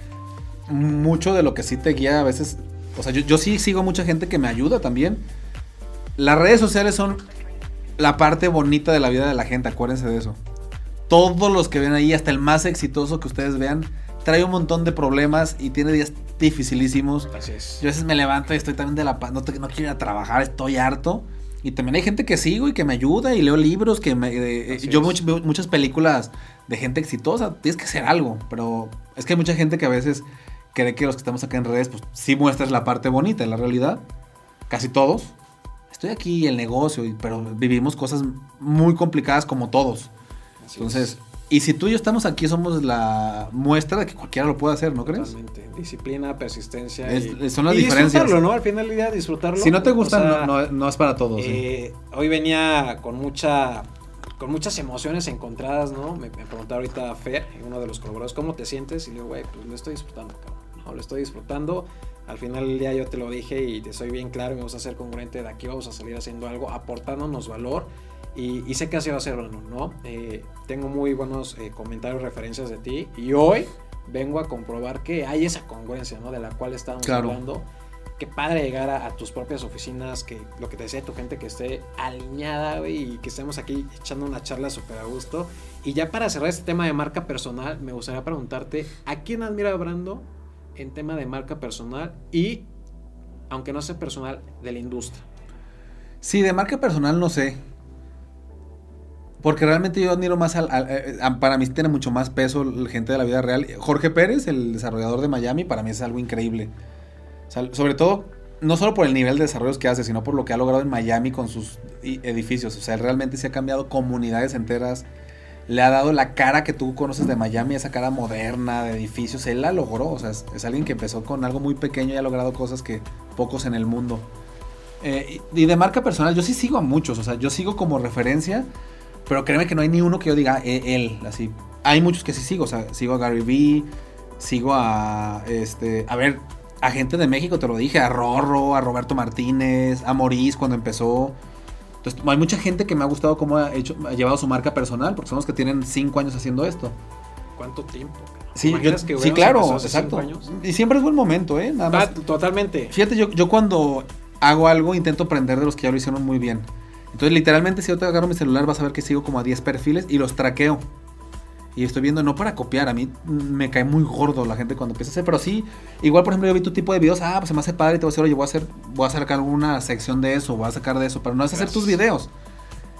mucho de lo que sí te guía a veces, o sea, yo, yo sí sigo mucha gente que me ayuda también. Las redes sociales son la parte bonita de la vida de la gente, acuérdense de eso. Todos los que ven ahí, hasta el más exitoso que ustedes vean, trae un montón de problemas y tiene días dificilísimos.
Así es.
Yo a veces me levanto y estoy también de la paz, no, te- no quiero ir a trabajar, estoy harto. Y también hay gente que sigo y que me ayuda y leo libros, que me, eh, yo much- veo muchas películas de gente exitosa, tienes que hacer algo, pero es que hay mucha gente que a veces cree que los que estamos acá en redes, pues sí muestras la parte bonita, en la realidad, casi todos. Estoy aquí, el negocio, pero vivimos cosas muy complicadas como todos.
Así
Entonces,
es.
Y si tú y yo estamos aquí, somos la muestra de que cualquiera lo puede hacer, ¿no crees?
Totalmente. Disciplina, persistencia.
Es-
y,
son las
y
diferencias.
disfrutarlo, ¿no? Al final del día, disfrutarlo.
Si no te
O
gustan,
sea,
no, no- no es para todos. sí.
Eh, hoy venía con mucha con muchas emociones encontradas, ¿no? Me, me preguntaba ahorita Fer, uno de los colaboradores, ¿cómo te sientes? Y le digo, güey, pues lo estoy disfrutando, cabrón. No, lo estoy disfrutando. Al final del día yo te lo dije y te soy bien claro y me vas a ser congruente. De aquí vamos a salir haciendo algo, aportándonos valor. Y, sé que así va a ser, ¿no? Eh, tengo muy buenos eh, comentarios, referencias de ti. Y hoy vengo a comprobar que hay esa congruencia, ¿no? De la cual estábamos hablando. Qué padre llegar a, tus propias oficinas, que lo que te decía tu gente que esté alineada, y que estemos aquí echando una charla súper a gusto. Y ya para cerrar este tema de marca personal, me gustaría preguntarte, ¿a quién admira Brando en tema de marca personal y, aunque no sea personal, de la industria?
Sí, de marca personal no sé. Porque realmente yo admiro más al, eh, para mí tiene mucho más peso la gente de la vida real. Jorge Pérez, el desarrollador de Miami, para mí es algo increíble. sobre todo, no solo por el nivel de desarrollos que hace, sino por lo que ha logrado en Miami con sus edificios. O sea, él realmente se ha cambiado comunidades enteras. Le ha dado la cara que tú conoces de Miami, esa cara moderna de edificios. Él la logró. O sea, es, alguien que empezó con algo muy pequeño y ha logrado cosas que pocos en el mundo. Eh, y de marca personal, yo sí sigo a muchos. O sea, yo sigo como referencia pero créeme que no hay ni uno que yo diga eh, él, así. Hay muchos que sí sigo, o sea, sigo a Gary Vee, sigo a, este, a ver, a gente de México, te lo dije, a Rorro, a Roberto Martínez, a Maurice cuando empezó. Entonces, hay mucha gente que me ha gustado cómo ha, hecho, ha llevado su marca personal, porque son los que tienen cinco años haciendo esto.
¿Cuánto tiempo?
Sí, sí claro, exacto. Y siempre es buen momento, ¿eh?
Nada más. totalmente.
Fíjate, yo, yo cuando hago algo intento aprender de los que ya lo hicieron muy bien. Entonces, literalmente, si yo te agarro mi celular, vas a ver que sigo como a 10 perfiles y los traqueo. Y estoy viendo, no para copiar, a mí me cae muy gordo la gente cuando empieza a hacer, pero sí, igual por ejemplo yo vi tu tipo de videos, ah, pues se me hace padre y te voy a decir, oye, voy a hacer, voy a sacar una sección de eso, voy a sacar de eso, pero no es hacer tus videos,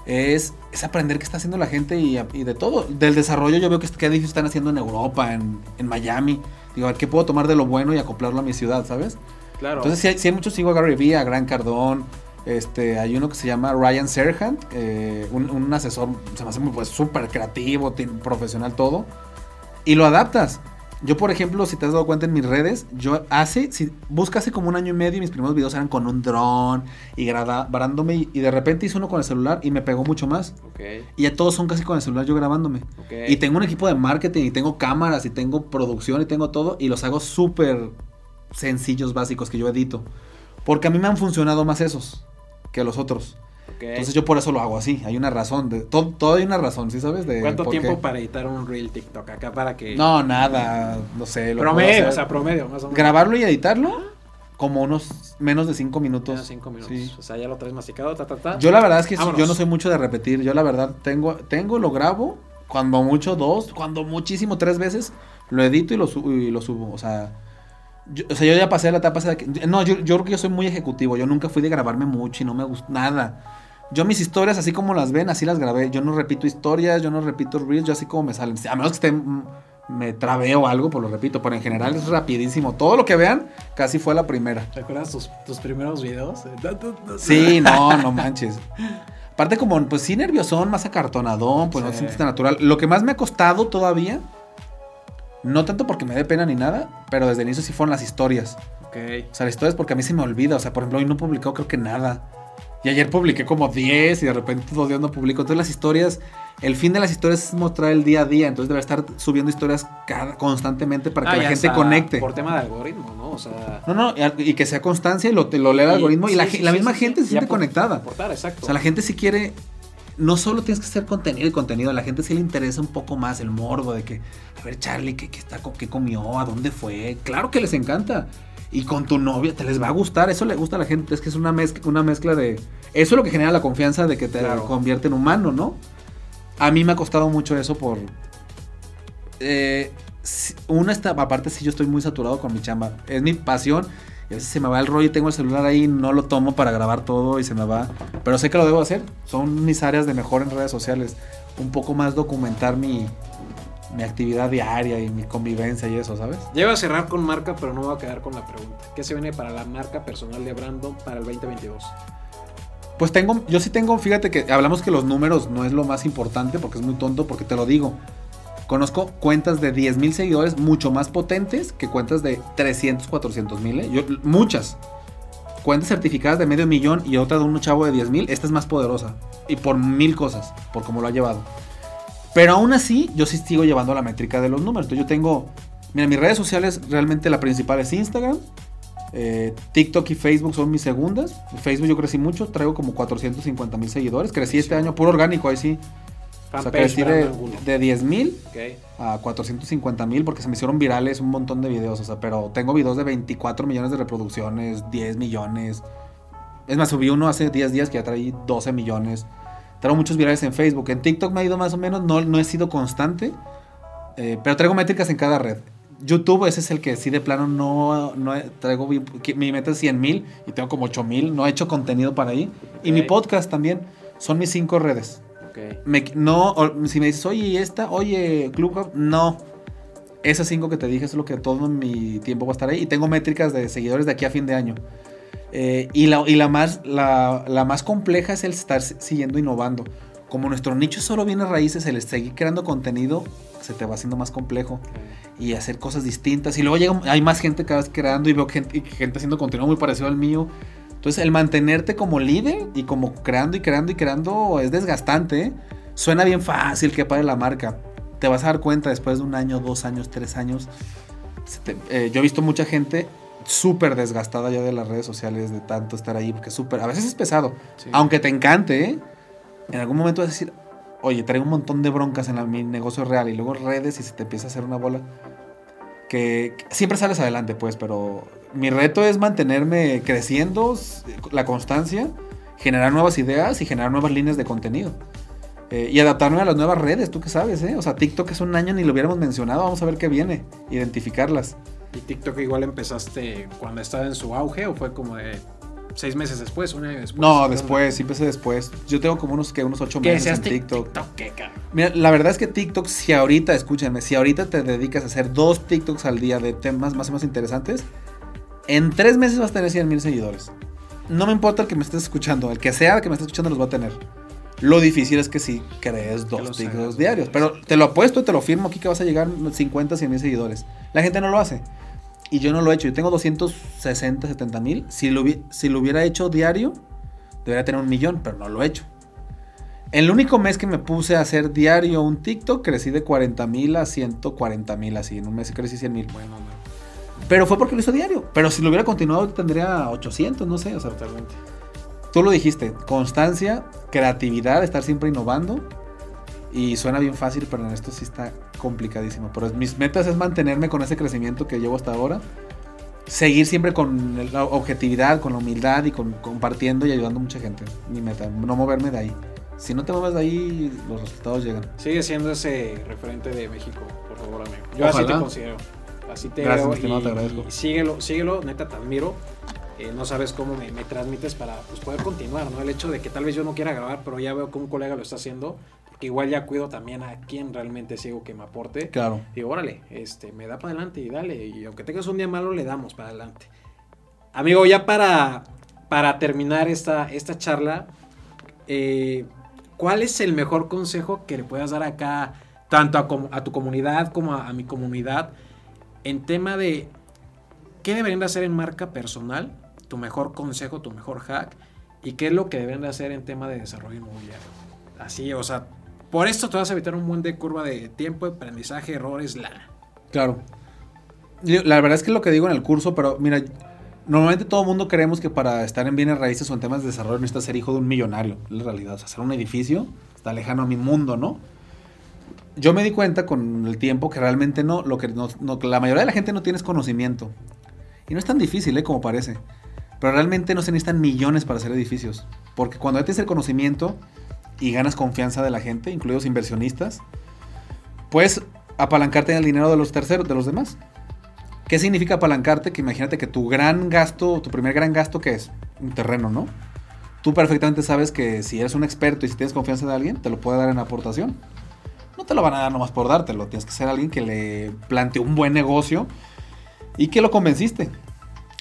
es, es aprender qué está haciendo la gente y, de todo. Del desarrollo yo veo que qué edificios están haciendo en Europa, en, en, Miami, digo, a ver, ¿qué puedo tomar de lo bueno y acoplarlo a mi ciudad, sabes?
Claro.
Entonces si hay, si hay muchos, sigo a Gary Vee, a Gran Cardón, este, hay uno que se llama Ryan Serhant, eh, un, asesor, se me hace pues súper creativo, profesional, todo. Y lo adaptas. Yo, por ejemplo, si te has dado cuenta en mis redes, yo hace, si busca hace como un año y medio, mis primeros videos eran con un dron y grabándome y, de repente hice uno con el celular y me pegó mucho más. Y ya todos son casi con el celular yo grabándome. Y tengo un equipo de marketing y tengo cámaras y tengo producción y tengo todo y los hago súper sencillos, básicos que yo edito. Porque a mí me han funcionado más esos que los otros. Entonces yo por eso lo hago así. Hay una razón. De, todo, todo hay una razón, ¿sí sabes? De
¿Cuánto tiempo para editar un reel TikTok acá para que...
No, nada. No sé.
Lo promedio, o sea, promedio más o menos.
Grabarlo y editarlo como unos menos de cinco minutos.
Menos cinco minutos. O sea, ya lo traes masticado, ta, ta, ta.
Yo la verdad es que yo no soy mucho de repetir. Yo la verdad tengo, tengo, lo grabo, cuando mucho dos, cuando muchísimo tres veces, lo edito y lo, y lo subo. O sea yo, o sea, yo ya pasé la etapa de que, No, yo, yo creo que yo soy muy ejecutivo. Yo nunca fui de grabarme mucho y no me gusta nada. Yo mis historias, así como las ven, así las grabé. Yo no repito historias, yo no repito reels, yo así como me salen. A menos que esté, mm, me trabeo algo, pues lo repito. Pero en general es rapidísimo. Todo lo que vean, casi fue la primera.
¿Te acuerdas tus, tus primeros videos?
Sí, no, no manches. Aparte como, pues sí nerviosón, más acartonadón, pues no te sientes tan natural. Lo que más me ha costado todavía no tanto porque me dé pena ni nada, pero desde el inicio sí fueron las historias.
Ok.
O sea, las historias porque a mí se me olvida. O sea, por ejemplo, hoy no publicó creo que nada. Y ayer publiqué como 10 y de repente dos días no publico. Entonces las historias, el fin de las historias es mostrar el día a día. Entonces debe estar subiendo historias constantemente para que ah, la gente conecte.
Por tema de algoritmo, ¿no? O sea...
No, no, y, que sea constancia y lo, lo lea el algoritmo. y la, misma gente se siente conectada.
exacto.
O sea, la gente si quiere no solo tienes que hacer contenido y contenido, a la gente sí le interesa un poco más el morbo de que, a ver, Charlie, ¿qué, qué, está, qué comió? ¿A dónde fue? Claro que les encanta. Y con tu novia te les va a gustar, eso le gusta a la gente, es que es una mezcla, una mezcla de... Eso es lo que genera la confianza de que te convierte en humano, ¿no? A mí me ha costado mucho eso por... Eh, una esta, aparte sí yo estoy muy saturado con mi chamba, es mi pasión y a veces se me va el rollo y tengo el celular ahí, no lo tomo para grabar todo y se me va. Pero sé que lo debo hacer. Son mis áreas de mejor en redes sociales. Un poco más documentar mi, mi actividad diaria y mi convivencia y eso, ¿sabes?
Llego a cerrar con marca, pero no voy a quedar con la pregunta. ¿Qué se viene para la marca personal de Brandon para el 2022?
Pues tengo, yo sí tengo, fíjate que hablamos que los números no es lo más importante porque es muy tonto, porque te lo digo. Conozco cuentas de 10 mil seguidores mucho más potentes que cuentas de 300, 400 mil. ¿eh? muchas. Cuentas certificadas de medio millón y otra de un chavo de 10 mil. Esta es más poderosa. Y por mil cosas, por cómo lo ha llevado. Pero aún así, yo sí sigo llevando la métrica de los números. yo tengo. Mira, mis redes sociales realmente la principal es Instagram. Eh, TikTok y Facebook son mis segundas. Facebook yo crecí mucho, traigo como 450 mil seguidores. Crecí este año puro orgánico, ahí sí. O sea, crecí de, de 10 mil a 450 mil porque se me hicieron virales un montón de videos. O sea, pero tengo videos de 24 millones de reproducciones, 10 millones. Es más, subí uno hace 10 días que ya traí 12 millones. Traigo muchos virales en Facebook. En TikTok me ha ido más o menos, no, no he sido constante. Eh, pero traigo métricas en cada red. YouTube, ese es el que sí de plano no, no traigo. Mi meta es 100 mil y tengo como 8 mil. No he hecho contenido para ahí. Y mi podcast también. Son mis cinco redes. No, si me dices, oye, esta? Oye, Clubhouse. No. Esas cinco que te dije es lo que todo mi tiempo va a estar ahí. Y tengo métricas de seguidores de aquí a fin de año. Eh, y la, y la, más, la, la, más compleja es el estar siguiendo innovando. Como nuestro nicho solo viene a raíces, el seguir creando contenido se te va haciendo más complejo. Y hacer cosas distintas. Y luego llega, hay más gente cada vez creando y veo gente, gente haciendo contenido muy parecido al mío. Entonces el mantenerte como líder y como creando y creando y creando es desgastante. ¿eh? Suena bien fácil que pare la marca. Te vas a dar cuenta después de un año, dos años, tres años. Eh, yo he visto mucha gente súper desgastada ya de las redes sociales, de tanto estar ahí, porque súper, a veces es pesado. Aunque te encante, ¿eh? en algún momento vas a decir, oye, traigo un montón de broncas en mi negocio real y luego redes y se te empieza a hacer una bola. Que, siempre sales adelante, pues, pero mi reto es mantenerme creciendo, la constancia, generar nuevas ideas y generar nuevas líneas de contenido. Eh, y adaptarme a las nuevas redes, tú qué sabes, ¿eh? O sea, TikTok es un año ni lo hubiéramos mencionado, vamos a ver qué viene, identificarlas.
¿Y TikTok igual empezaste cuando estaba en su auge o fue como de seis meses después, un año después.
No, después, sí empecé después. Yo tengo como unos, que unos ocho meses en TikTok. Mira, la verdad es que TikTok, si ahorita, escúchenme, si ahorita te dedicas a hacer dos TikToks al día de temas más o menos interesantes, en tres meses vas a tener 100 mil seguidores. No me importa el que me estés escuchando, el que sea el que me esté escuchando los va a tener. Lo difícil es que si crees dos TikToks diarios. Pero te lo apuesto y te lo firmo aquí que vas a llegar 50, 100 mil seguidores. La gente no lo hace y yo no lo he hecho. Yo tengo 260, 70 mil. Si lo, si lo hubiera hecho diario, debería tener un millón, pero no lo he hecho. El único mes que me puse a hacer diario un TikTok, crecí de 40 mil a 140 mil, así. En un mes crecí 100 mil. Bueno, Pero fue porque lo hizo diario. Pero si lo hubiera continuado, tendría 800, no sé. O sea, Tú lo dijiste, constancia, creatividad, estar siempre innovando. Y suena bien fácil, pero en esto sí está complicadísimo. Pero mis metas es mantenerme con ese crecimiento que llevo hasta ahora. Seguir siempre con la objetividad, con la humildad y con, compartiendo y ayudando a mucha gente. Mi meta, no moverme de ahí. Si no te mueves de ahí, los resultados llegan.
Sigue siendo ese referente de México, por favor, amigo. Yo así te considero. Así te Gracias, veo te agradezco. síguelo, síguelo, neta, te admiro. Eh, no sabes cómo me, me transmites para pues, poder continuar, ¿no? El hecho de que tal vez yo no quiera grabar, pero ya veo que un colega lo está haciendo, igual ya cuido también a quien realmente sigo que me aporte.
Claro.
Digo, órale, este, me da para adelante y dale. Y aunque tengas un día malo, le damos para adelante. Amigo, ya para, para terminar esta, esta charla, eh, ¿cuál es el mejor consejo que le puedas dar acá, tanto a, tu comunidad como a, mi comunidad, en tema de qué deberían de hacer en marca personal, tu mejor consejo, tu mejor hack, y qué es lo que deben de hacer en tema de desarrollo inmobiliario? Así, o sea, por esto te vas a evitar un buen de curva de tiempo, aprendizaje, errores, lana.
Claro. La verdad es que lo que digo en el curso, pero mira, normalmente todo el mundo creemos que para estar en bienes raíces o en temas de desarrollo necesitas ser hijo de un millonario. En realidad, o sea, hacer un edificio está lejano a mi mundo, ¿no? Yo me di cuenta con el tiempo que realmente no, lo que no, la mayoría de la gente no tiene conocimiento. Y no es tan difícil, ¿eh? Como parece. Pero realmente no se necesitan millones para hacer edificios. Porque cuando tienes el conocimiento, y ganas confianza de la gente, incluidos inversionistas, puedes apalancarte en el dinero de los terceros, de los demás. ¿Qué significa apalancarte? Que imagínate que tu gran gasto, tu primer gran gasto, ¿qué es? Un terreno, ¿no? Tú perfectamente sabes que si eres un experto y si tienes confianza de alguien, te lo puede dar en aportación. No te lo van a dar nomás por dártelo, tienes que ser alguien que le planteó un buen negocio y que lo convenciste.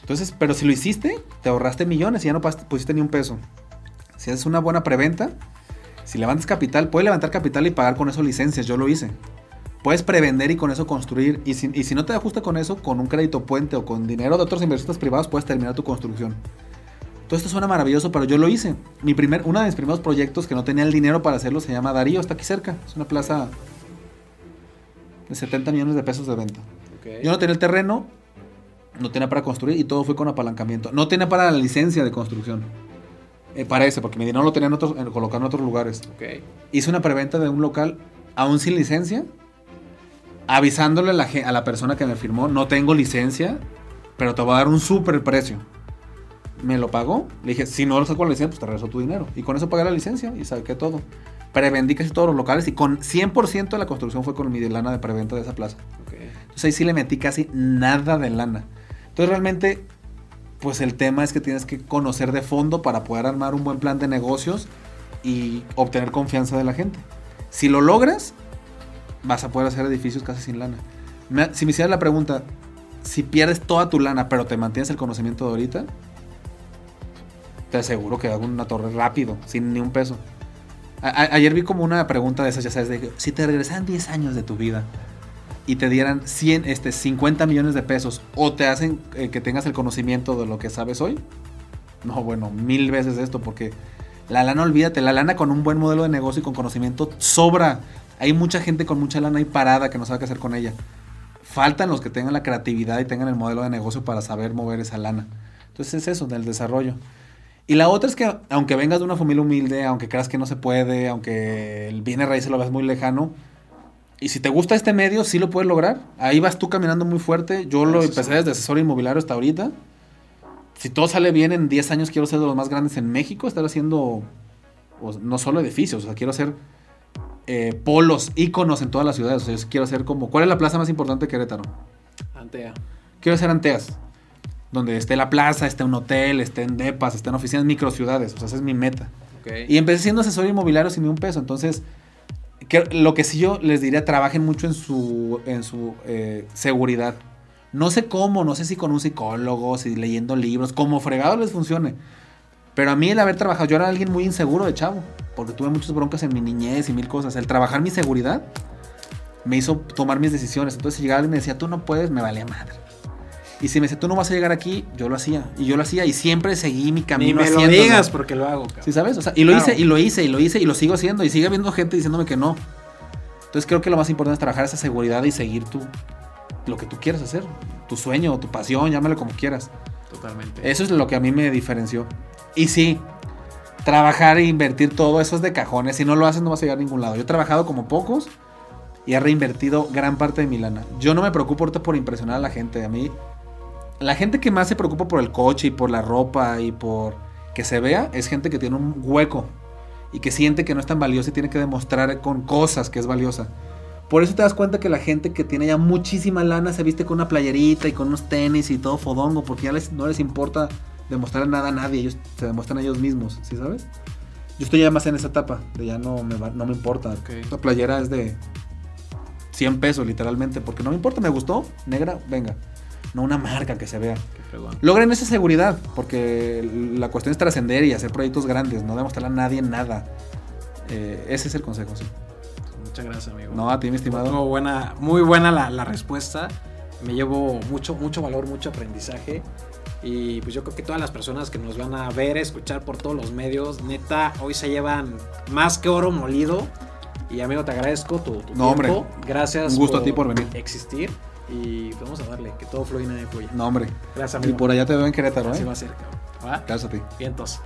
Entonces, pero si lo hiciste, te ahorraste millones y ya no pusiste ni un peso. Si haces una buena preventa, si levantas capital, puedes levantar capital y pagar con eso licencias, yo lo hice. Puedes prevender y con eso construir. Y si, y si no te ajusta con eso, con un crédito puente o con dinero de otros inversionistas privados, puedes terminar tu construcción. Todo esto suena maravilloso, pero yo lo hice. Mi primer, uno de mis primeros proyectos que no tenía el dinero para hacerlo se llama Darío, está aquí cerca. Es una plaza de 70 millones de pesos de venta. Yo no tenía el terreno, No tenía para construir y todo fue con apalancamiento. No tenía para la licencia de construcción. Eh, parece, porque mi dinero lo tenía en otros, en, colocado en otros lugares. Hice una preventa de un local aún sin licencia, avisándole a la, a la persona que me firmó, no tengo licencia, pero te voy a dar un súper precio. Me lo pagó, le dije, si no lo saco la licencia, pues te regreso tu dinero. Y con eso pagué la licencia y saqué todo. Prevendí casi todos los locales y con 100% de la construcción fue con mi lana de preventa de esa plaza.
Ok.
Entonces ahí sí le metí casi nada de lana. Entonces realmente, pues el tema es que tienes que conocer de fondo para poder armar un buen plan de negocios y obtener confianza de la gente. Si lo logras, vas a poder hacer edificios casi sin lana. Me- si me hicieras la pregunta, si pierdes toda tu lana pero te mantienes el conocimiento de ahorita, te aseguro que hago una torre rápido, sin ni un peso. A- ayer vi como una pregunta de esas, ya sabes, de que si te regresaran 10 años de tu vida y te dieran 100, este, 50 millones de pesos o te hacen eh, que tengas el conocimiento de lo que sabes hoy, no, bueno, mil veces esto, porque la lana, olvídate, la lana con un buen modelo de negocio y con conocimiento sobra. Hay mucha gente con mucha lana ahí parada que no sabe qué hacer con ella. Faltan los que tengan la creatividad y tengan el modelo de negocio para saber mover esa lana. Entonces es eso, del desarrollo. Y la otra es que aunque vengas de una familia humilde, aunque creas que no se puede, aunque el bienes raíces lo ves muy lejano, y si te gusta este medio, sí lo puedes lograr. Ahí vas tú caminando muy fuerte. Yo lo empecé desde asesor inmobiliario hasta ahorita. Si todo sale bien, en 10 años quiero ser de los más grandes en México, estar haciendo pues, no solo edificios, o sea, quiero hacer eh, polos, íconos en todas las ciudades. O sea, yo quiero hacer como... ¿Cuál es la plaza más importante de Querétaro?
Antea.
Quiero hacer Anteas. Donde esté la plaza, esté un hotel, esté en depas, esté en oficinas, microciudades. O sea, esa es mi meta.
Ok.
Y empecé siendo asesor inmobiliario sin ni un peso. Entonces, que- lo que sí yo les diría, trabajen mucho en su, en su eh, seguridad. No sé cómo, no sé si con un psicólogo, si leyendo libros, como fregado les funcione. Pero a mí el haber trabajado, yo era alguien muy inseguro de chavo, porque tuve muchas broncas en mi niñez y mil cosas. El trabajar mi seguridad me hizo tomar mis decisiones. Entonces, si llegaba alguien y me decía, tú no puedes, me valía madre. Y si me decía, tú no vas a llegar aquí, yo lo hacía. Y yo lo hacía y siempre seguí mi camino
me lo digas porque lo hago, cabrón.
¿Sí sabes? O sea, y lo
Claro.
hice, y lo hice, y lo hice, y lo sigo haciendo, y sigue habiendo gente diciéndome que no. Entonces creo que lo más importante es trabajar esa seguridad y seguir tu, lo que tú quieras hacer. Tu sueño, tu pasión, llámalo como quieras.
Totalmente.
Eso es lo que a mí me diferenció. Y sí, trabajar e invertir todo eso es de cajones. Si no lo haces no vas a llegar a ningún lado. Yo he trabajado como pocos y he reinvertido gran parte de mi lana. Yo no me preocupo ahorita por impresionar a la gente. A mí, la gente que más se preocupa por el coche y por la ropa y por que se vea es gente que tiene un hueco y que siente que no es tan valiosa y tiene que demostrar con cosas que es valiosa. Por eso te das cuenta que la gente que tiene ya muchísima lana se viste con una playerita y con unos tenis y todo fodongo porque ya les, no les importa demostrar nada a nadie, ellos se demuestran a ellos mismos, ¿sí sabes? Yo estoy ya más en esa etapa, de ya no me, va- no me importa.
Ok.
La playera es de 100 pesos literalmente, porque no me importa, me gustó, negra, venga. No una marca que se vea. Logren esa seguridad, porque la cuestión es trascender y hacer proyectos grandes, no demostrarle a nadie nada. Eh, ese es el consejo, sí.
Muchas gracias, amigo.
No, a ti, mi estimado.
Estuvo buena, muy buena la, la respuesta. Me llevo mucho, mucho valor, mucho aprendizaje. Y pues yo creo que todas las personas que nos van a ver, escuchar por todos los medios, neta, hoy se llevan más que oro molido. Y amigo, te agradezco tu, tu
No,
tiempo.
hombre.
Gracias.
Un gusto a ti por venir.
Existir. Y vamos a darle, que todo fluya y nadie fluya.
No, hombre.
Gracias,
Y
amigo.
por allá te veo en Querétaro,
Así
¿eh?
va a ser, cabrón. ¿Va?
Gracias a ti.
Vientos.